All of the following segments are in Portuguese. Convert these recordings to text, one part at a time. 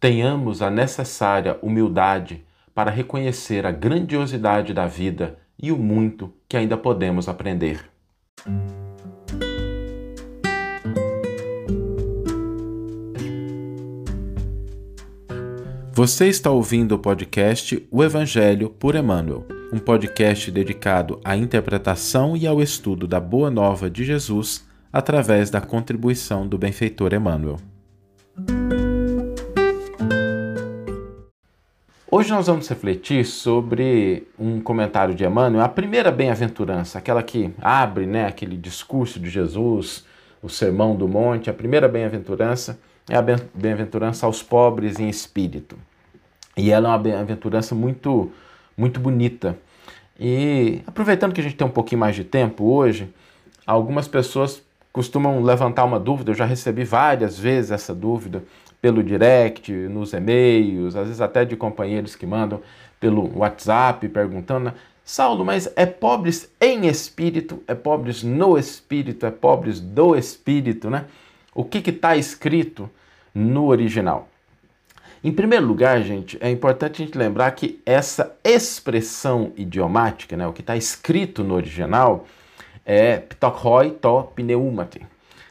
tenhamos a necessária humildade para reconhecer a grandiosidade da vida e o muito que ainda podemos aprender. Você está ouvindo o podcast O Evangelho por Emmanuel, um podcast dedicado à interpretação e ao estudo da Boa Nova de Jesus através da contribuição do benfeitor Emmanuel. Hoje nós vamos refletir sobre um comentário de Emmanuel, a primeira bem-aventurança, aquela que abre né, aquele discurso de Jesus, o Sermão do Monte. A primeira bem-aventurança é a bem-aventurança aos pobres em espírito. E ela é uma bem-aventurança muito, muito bonita. E aproveitando que a gente tem um pouquinho mais de tempo hoje, algumas pessoas costumam levantar uma dúvida, eu já recebi várias vezes essa dúvida pelo direct, nos e-mails, às vezes até de companheiros que mandam pelo WhatsApp perguntando: Saulo, mas é pobres em espírito, é pobres no espírito, é pobres do espírito, né? O que está escrito no original? Em primeiro lugar, gente, é importante a gente lembrar que essa expressão idiomática, né, o que está escrito no original, é ptochoi to pneumati,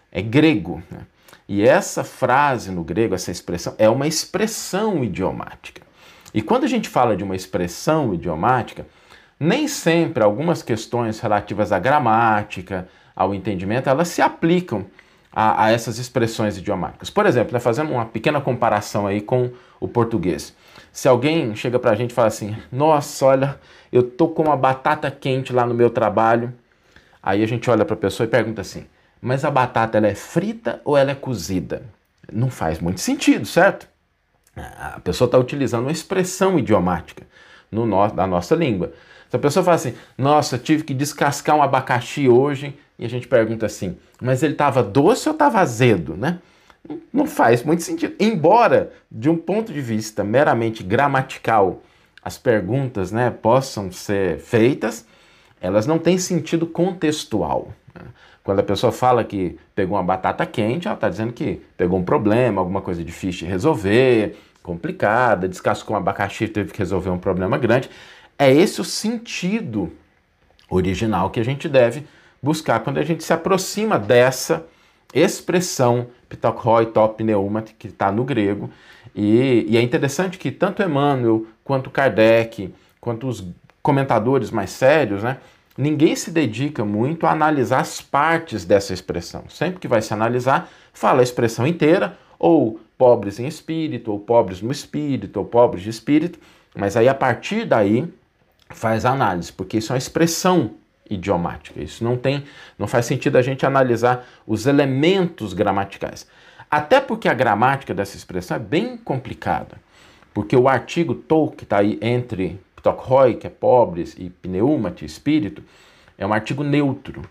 é grego. Né? E essa frase no grego, essa expressão, é uma expressão idiomática. E quando a gente fala de uma expressão idiomática, nem sempre algumas questões relativas à gramática, ao entendimento, elas se aplicam a, a essas expressões idiomáticas. Por exemplo, né, fazendo uma pequena comparação aí com o português. Se alguém chega para a gente e fala assim, nossa, olha, eu tô com uma batata quente lá no meu trabalho, aí a gente olha para a pessoa e pergunta assim, mas a batata ela é frita ou ela é cozida? Não faz muito sentido, certo? A pessoa está utilizando uma expressão idiomática no no, nossa língua. Se a pessoa fala assim, nossa, tive que descascar um abacaxi hoje, e a gente pergunta assim, mas ele estava doce ou estava azedo, né? Não faz muito sentido. Embora, de um ponto de vista meramente gramatical, as perguntas né, possam ser feitas, elas não têm sentido contextual. Né? Quando a pessoa fala que pegou uma batata quente, ela está dizendo que pegou um problema, alguma coisa difícil de resolver, complicada, descascou um abacaxi teve que resolver um problema grande. É esse o sentido original que a gente deve buscar quando a gente se aproxima dessa expressão pitokhoi top pneumati, que está no grego. E, e, é interessante que tanto Emmanuel, quanto Kardec, quanto os comentadores mais sérios, né, ninguém se dedica muito a analisar as partes dessa expressão. Sempre que vai se analisar, fala a expressão inteira, ou pobres em espírito, ou pobres no espírito, ou pobres de espírito, mas aí a partir daí faz a análise, porque isso é uma expressão idiomática. Isso não tem, não faz sentido a gente analisar os elementos gramaticais. Até porque a gramática dessa expressão é bem complicada. Porque o artigo to, que está aí entre ptokhoi, que é pobres, e pneumati, espírito, é um artigo neutro.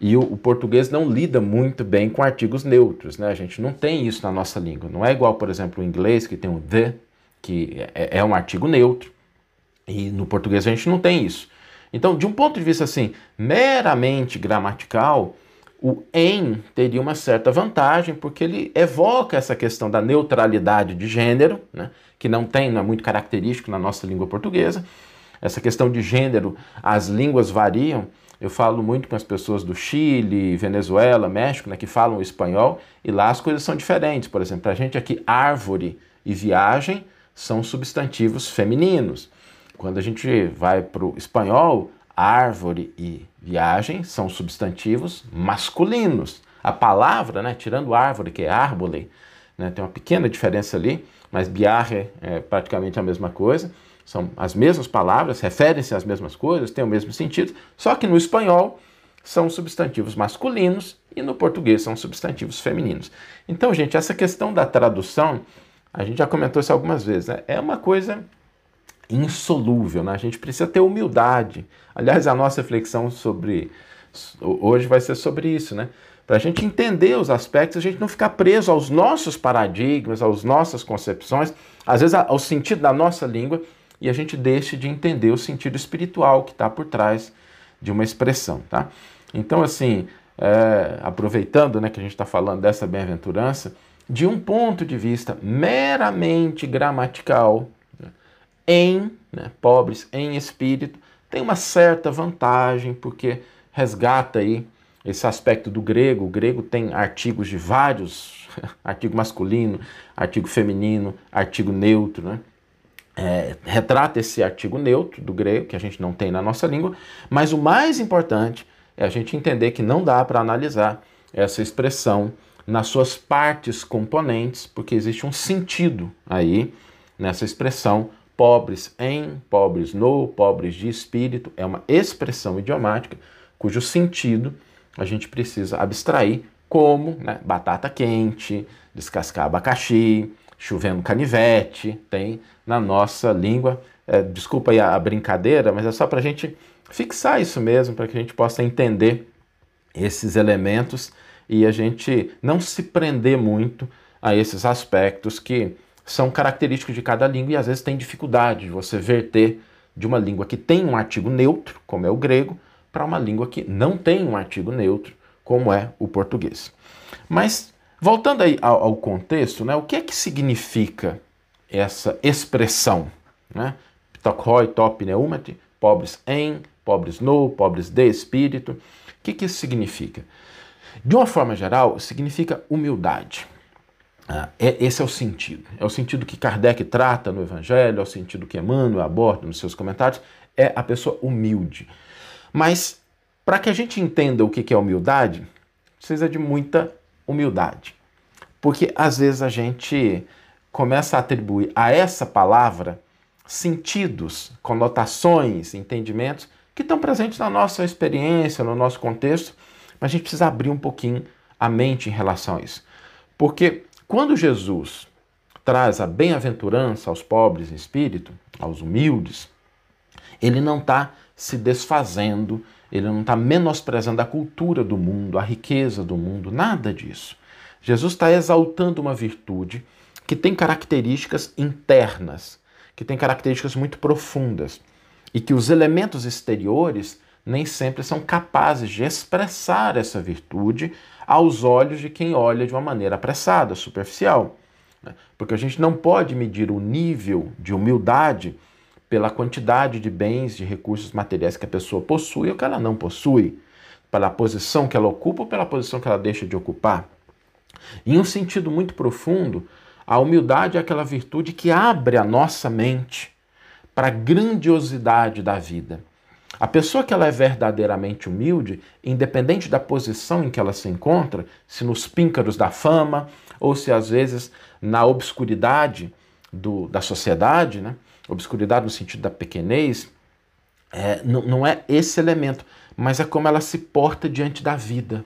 E o, o, português não lida muito bem com artigos neutros, né? A gente não tem isso na nossa língua. Não é igual, por exemplo, o inglês, que tem o the, que é, é um artigo neutro. E no português a gente não tem isso. Então, de um ponto de vista assim, meramente gramatical, o em teria uma certa vantagem, porque ele evoca essa questão da neutralidade de gênero, né, que não tem, não é muito característico na nossa língua portuguesa. Essa questão de gênero, as línguas variam. Eu falo muito com as pessoas do Chile, Venezuela, México, né, que falam espanhol, e lá as coisas são diferentes. Por exemplo, para a gente aqui, árvore e viagem são substantivos femininos. Quando a gente vai para o espanhol, árvore e viagem são substantivos masculinos. A palavra, né, tirando árvore, que é árvore, né, tem uma pequena diferença ali, mas biarre é praticamente a mesma coisa. São as mesmas palavras, referem-se às mesmas coisas, têm o mesmo sentido, só que no espanhol são substantivos masculinos e no português são substantivos femininos. Então, gente, essa questão da tradução, a gente já comentou isso algumas vezes, né? é uma coisa insolúvel, né? A gente precisa ter humildade. Aliás, a nossa reflexão sobre hoje vai ser sobre isso, né? Para a gente entender os aspectos, a gente não ficar preso aos nossos paradigmas, às nossas concepções, às vezes ao sentido da nossa língua, e a gente deixe de entender o sentido espiritual que está por trás de uma expressão, tá? Então, assim, é, aproveitando né, que a gente está falando dessa bem-aventurança, de um ponto de vista meramente gramatical, em, né, pobres em espírito, tem uma certa vantagem, porque resgata aí esse aspecto do grego. O grego tem artigos de vários, artigo masculino, artigo feminino, artigo neutro, né? É, retrata esse artigo neutro do grego, que a gente não tem na nossa língua, mas o mais importante é a gente entender que não dá para analisar essa expressão nas suas partes componentes, porque existe um sentido aí nessa expressão pobres em, pobres no, pobres de espírito, é uma expressão idiomática cujo sentido a gente precisa abstrair, como né, batata quente, descascar abacaxi, chovendo canivete, tem na nossa língua. É, desculpa aí a, a brincadeira, mas é só para a gente fixar isso mesmo, para que a gente possa entender esses elementos e a gente não se prender muito a esses aspectos que são característicos de cada língua e às vezes tem dificuldade de você verter de uma língua que tem um artigo neutro, como é o grego, para uma língua que não tem um artigo neutro, como é o português. Mas, voltando aí ao, ao contexto, né, o que é que significa essa expressão? Né? Ptokhoi, top, neumati, pobres em, pobres no, pobres de espírito. O que, que isso significa? De uma forma geral, significa humildade. Ah, é, esse é o sentido. É o sentido que Kardec trata no Evangelho, é o sentido que Emmanuel aborda nos seus comentários. É a pessoa humilde. Mas para que a gente entenda o que é humildade, precisa de muita humildade. Porque às vezes a gente começa a atribuir a essa palavra sentidos, conotações, entendimentos que estão presentes na nossa experiência, no nosso contexto, mas a gente precisa abrir um pouquinho a mente em relação a isso. Porque quando Jesus traz a bem-aventurança aos pobres em espírito, aos humildes, ele não está se desfazendo, ele não está menosprezando a cultura do mundo, a riqueza do mundo, nada disso. Jesus está exaltando uma virtude que tem características internas, que tem características muito profundas e que os elementos exteriores nem sempre são capazes de expressar essa virtude aos olhos de quem olha de uma maneira apressada, superficial. Né? Porque a gente não pode medir o nível de humildade pela quantidade de bens, de recursos materiais que a pessoa possui ou que ela não possui, pela posição que ela ocupa ou pela posição que ela deixa de ocupar. Em um sentido muito profundo, a humildade é aquela virtude que abre a nossa mente para a grandiosidade da vida. A pessoa que ela é verdadeiramente humilde, independente da posição em que ela se encontra, se nos píncaros da fama ou se às vezes na obscuridade do, da sociedade, né? obscuridade no sentido da pequenez, é, não, não é esse elemento, mas é como ela se porta diante da vida.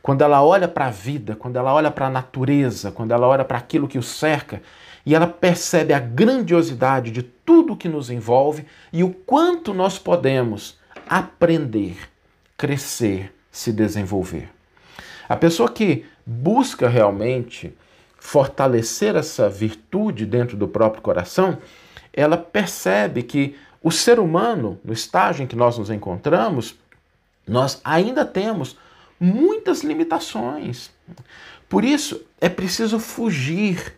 Quando ela olha para a vida, quando ela olha para a natureza, quando ela olha para aquilo que o cerca, e ela percebe a grandiosidade de tudo que nos envolve e o quanto nós podemos aprender, crescer, se desenvolver. A pessoa que busca realmente fortalecer essa virtude dentro do próprio coração, ela percebe que o ser humano, no estágio em que nós nos encontramos, nós ainda temos muitas limitações. Por isso, é preciso fugir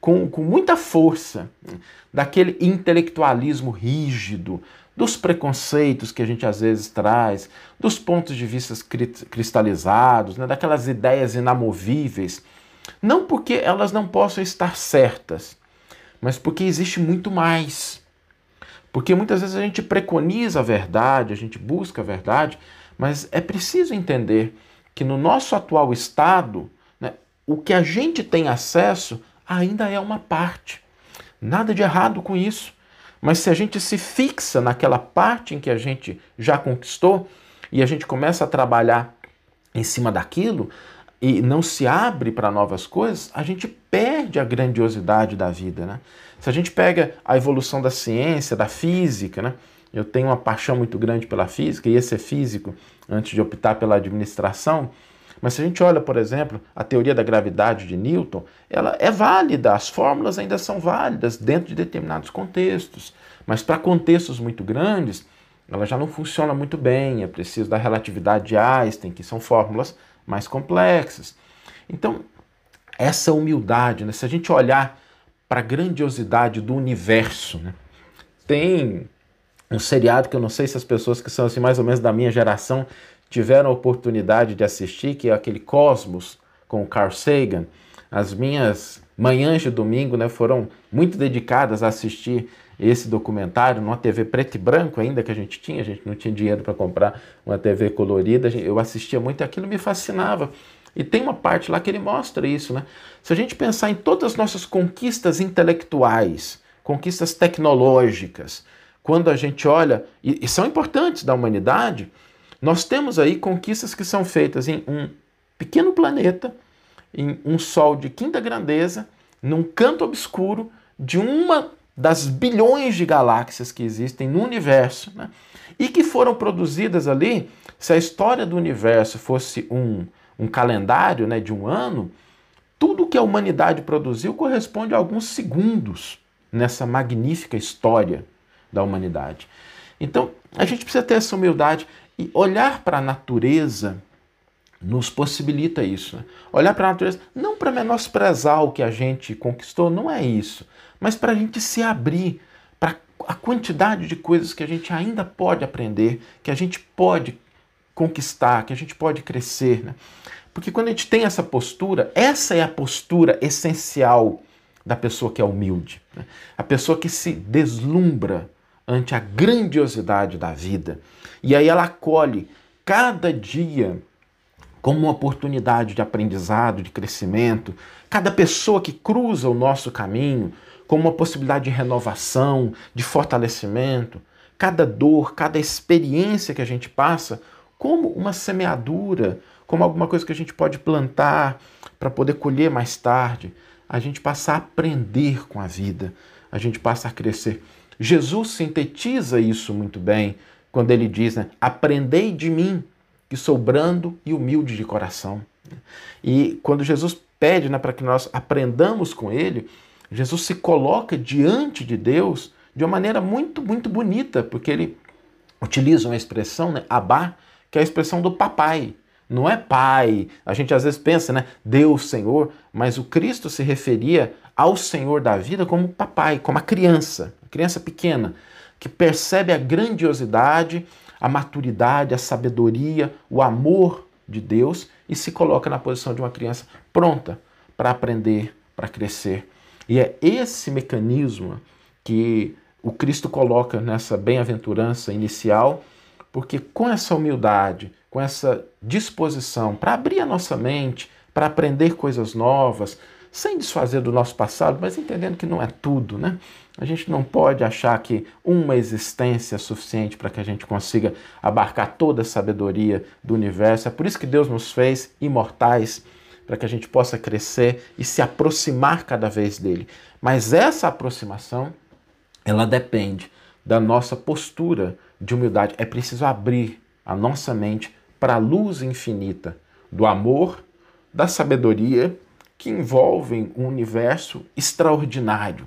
com, com muita força daquele intelectualismo rígido, dos preconceitos que a gente às vezes traz, dos pontos de vista cristalizados, né, daquelas ideias inamovíveis. Não porque elas não possam estar certas, mas porque existe muito mais. Porque muitas vezes a gente preconiza a verdade, a gente busca a verdade, mas é preciso entender que no nosso atual estado, né, o que a gente tem acesso ainda é uma parte. Nada de errado com isso. Mas se a gente se fixa naquela parte em que a gente já conquistou e a gente começa a trabalhar em cima daquilo, e não se abre para novas coisas, a gente perde a grandiosidade da vida. Né? Se a gente pega a evolução da ciência, da física, né? eu tenho uma paixão muito grande pela física, ia ser físico antes de optar pela administração, mas se a gente olha, por exemplo, a teoria da gravidade de Newton, ela é válida, as fórmulas ainda são válidas dentro de determinados contextos, mas para contextos muito grandes, ela já não funciona muito bem, é preciso da relatividade de Einstein, que são fórmulas mais complexas. Então, essa humildade, né? se a gente olhar para a grandiosidade do universo, né? tem um seriado que eu não sei se as pessoas que são assim mais ou menos da minha geração tiveram a oportunidade de assistir, que é aquele Cosmos com o Carl Sagan. As minhas manhãs de domingo né, foram muito dedicadas a assistir esse documentário numa TV preto e branco ainda que a gente tinha, a gente não tinha dinheiro para comprar uma TV colorida, eu assistia muito aquilo me fascinava. E tem uma parte lá que ele mostra isso, né? Se a gente pensar em todas as nossas conquistas intelectuais, conquistas tecnológicas, quando a gente olha, e, e são importantes da humanidade, nós temos aí conquistas que são feitas em um pequeno planeta, em um sol de quinta grandeza, num canto obscuro de uma das bilhões de galáxias que existem no universo, né? e que foram produzidas ali. Se a história do universo fosse um, um calendário né, de um ano, tudo que a humanidade produziu corresponde a alguns segundos nessa magnífica história da humanidade. Então, a gente precisa ter essa humildade e olhar para a natureza nos possibilita isso. Né? Olhar para a natureza, não para menosprezar o que a gente conquistou, não é isso, mas para a gente se abrir para a quantidade de coisas que a gente ainda pode aprender, que a gente pode conquistar, que a gente pode crescer. Né? Porque quando a gente tem essa postura, essa é a postura essencial da pessoa que é humilde, né? a pessoa que se deslumbra ante a grandiosidade da vida. E aí ela acolhe cada dia como uma oportunidade de aprendizado, de crescimento, cada pessoa que cruza o nosso caminho como uma possibilidade de renovação, de fortalecimento, cada dor, cada experiência que a gente passa como uma semeadura, como alguma coisa que a gente pode plantar para poder colher mais tarde. A gente passa a aprender com a vida, a gente passa a crescer. Jesus sintetiza isso muito bem quando ele diz: né, Aprendei de mim, que sou brando e humilde de coração. E quando Jesus pede né, para que nós aprendamos com ele, Jesus se coloca diante de Deus de uma maneira muito, muito bonita, porque ele utiliza uma expressão, né, abá, que é a expressão do papai. Não é pai. A gente às vezes pensa, né, Deus, Senhor, mas o Cristo se referia ao Senhor da vida como papai, como a criança, criança pequena, que percebe a grandiosidade a maturidade, a sabedoria, o amor de Deus e se coloca na posição de uma criança pronta para aprender, para crescer. E é esse mecanismo que o Cristo coloca nessa bem-aventurança inicial, porque com essa humildade, com essa disposição para abrir a nossa mente, para aprender coisas novas, sem desfazer do nosso passado, mas entendendo que não é tudo, né? A gente não pode achar que uma existência é suficiente para que a gente consiga abarcar toda a sabedoria do universo. É por isso que Deus nos fez imortais, para que a gente possa crescer e se aproximar cada vez dele. Mas essa aproximação, ela depende da nossa postura de humildade. É preciso abrir a nossa mente para a luz infinita do amor, da sabedoria que envolvem um universo extraordinário,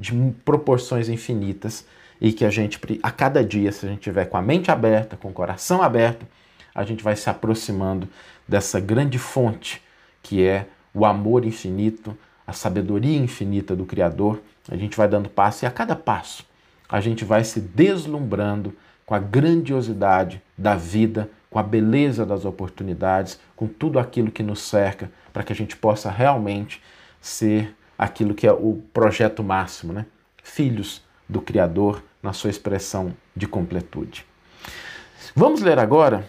de proporções infinitas, e que a gente, a cada dia, se a gente tiver com a mente aberta, com o coração aberto, a gente vai se aproximando dessa grande fonte que é o amor infinito, a sabedoria infinita do Criador. A gente vai dando passo e a cada passo a gente vai se deslumbrando com a grandiosidade da vida com a beleza das oportunidades, com tudo aquilo que nos cerca, para que a gente possa realmente ser aquilo que é o projeto máximo, né? Filhos do Criador na sua expressão de completude. Vamos ler agora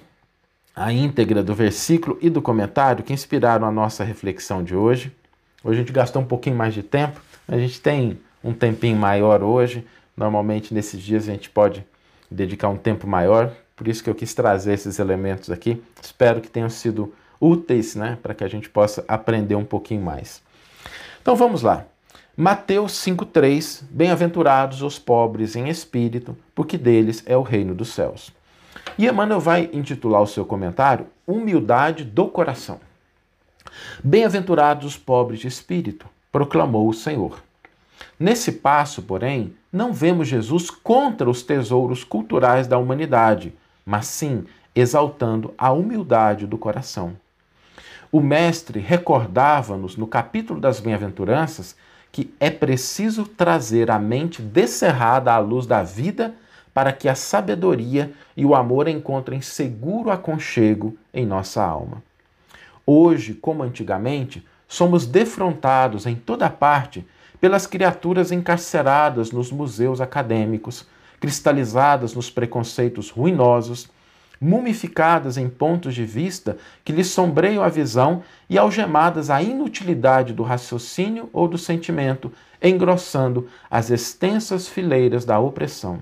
a íntegra do versículo e do comentário que inspiraram a nossa reflexão de hoje. Hoje a gente gastou um pouquinho mais de tempo, a gente tem um tempinho maior hoje. Normalmente nesses dias a gente pode dedicar um tempo maior por isso que eu quis trazer esses elementos aqui. Espero que tenham sido úteis, né, para que a gente possa aprender um pouquinho mais. Então vamos lá. Mateus 5:3 Bem-aventurados os pobres em espírito, porque deles é o reino dos céus. E Emmanuel vai intitular o seu comentário Humildade do coração. Bem-aventurados os pobres de espírito, proclamou o Senhor. Nesse passo, porém, não vemos Jesus contra os tesouros culturais da humanidade, mas sim exaltando a humildade do coração. O Mestre recordava-nos no capítulo das Bem-aventuranças que é preciso trazer a mente descerrada à luz da vida para que a sabedoria e o amor encontrem seguro aconchego em nossa alma. Hoje, como antigamente, somos defrontados em toda parte pelas criaturas encarceradas nos museus acadêmicos, cristalizadas nos preconceitos ruinosos, mumificadas em pontos de vista que lhes sombreiam a visão e algemadas à inutilidade do raciocínio ou do sentimento, engrossando as extensas fileiras da opressão.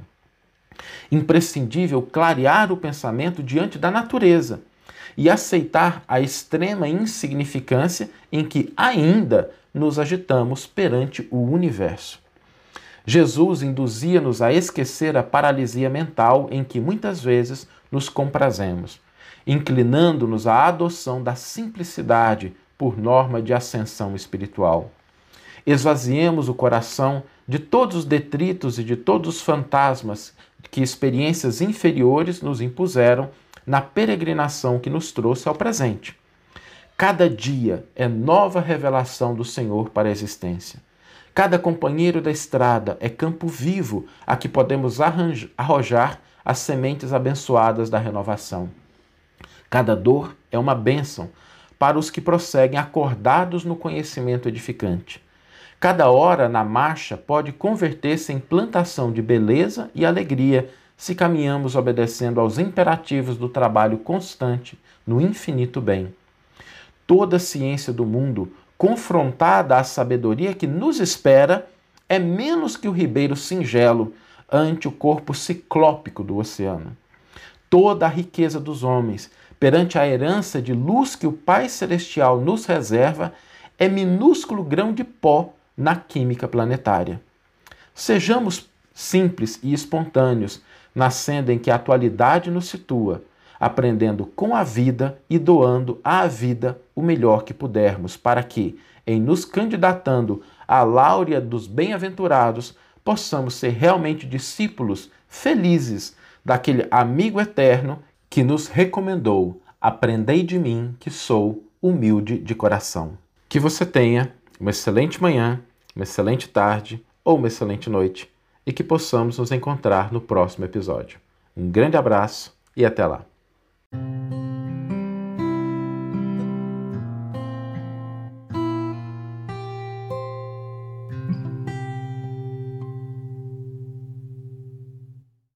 Imprescindível clarear o pensamento diante da natureza e aceitar a extrema insignificância em que ainda nos agitamos perante o universo. Jesus induzia-nos a esquecer a paralisia mental em que muitas vezes nos comprazemos, inclinando-nos à adoção da simplicidade por norma de ascensão espiritual. Esvaziemos o coração de todos os detritos e de todos os fantasmas que experiências inferiores nos impuseram na peregrinação que nos trouxe ao presente. Cada dia é nova revelação do Senhor para a existência. Cada companheiro da estrada é campo vivo a que podemos arrojar as sementes abençoadas da renovação. Cada dor é uma bênção para os que prosseguem acordados no conhecimento edificante. Cada hora na marcha pode converter-se em plantação de beleza e alegria se caminhamos obedecendo aos imperativos do trabalho constante no infinito bem. Toda a ciência do mundo, confrontada à sabedoria que nos espera, é menos que o ribeiro singelo ante o corpo ciclópico do oceano. Toda a riqueza dos homens, perante a herança de luz que o Pai Celestial nos reserva, é minúsculo grão de pó na química planetária. Sejamos simples e espontâneos, nascendo em que a atualidade nos situa, aprendendo com a vida e doando à vida o melhor que pudermos, para que, em nos candidatando à láurea dos bem-aventurados, possamos ser realmente discípulos felizes daquele amigo eterno que nos recomendou: Aprendei de mim, que sou humilde de coração. Que você tenha uma excelente manhã uma excelente tarde ou uma excelente noite e que possamos nos encontrar no próximo episódio. Um grande abraço e até lá!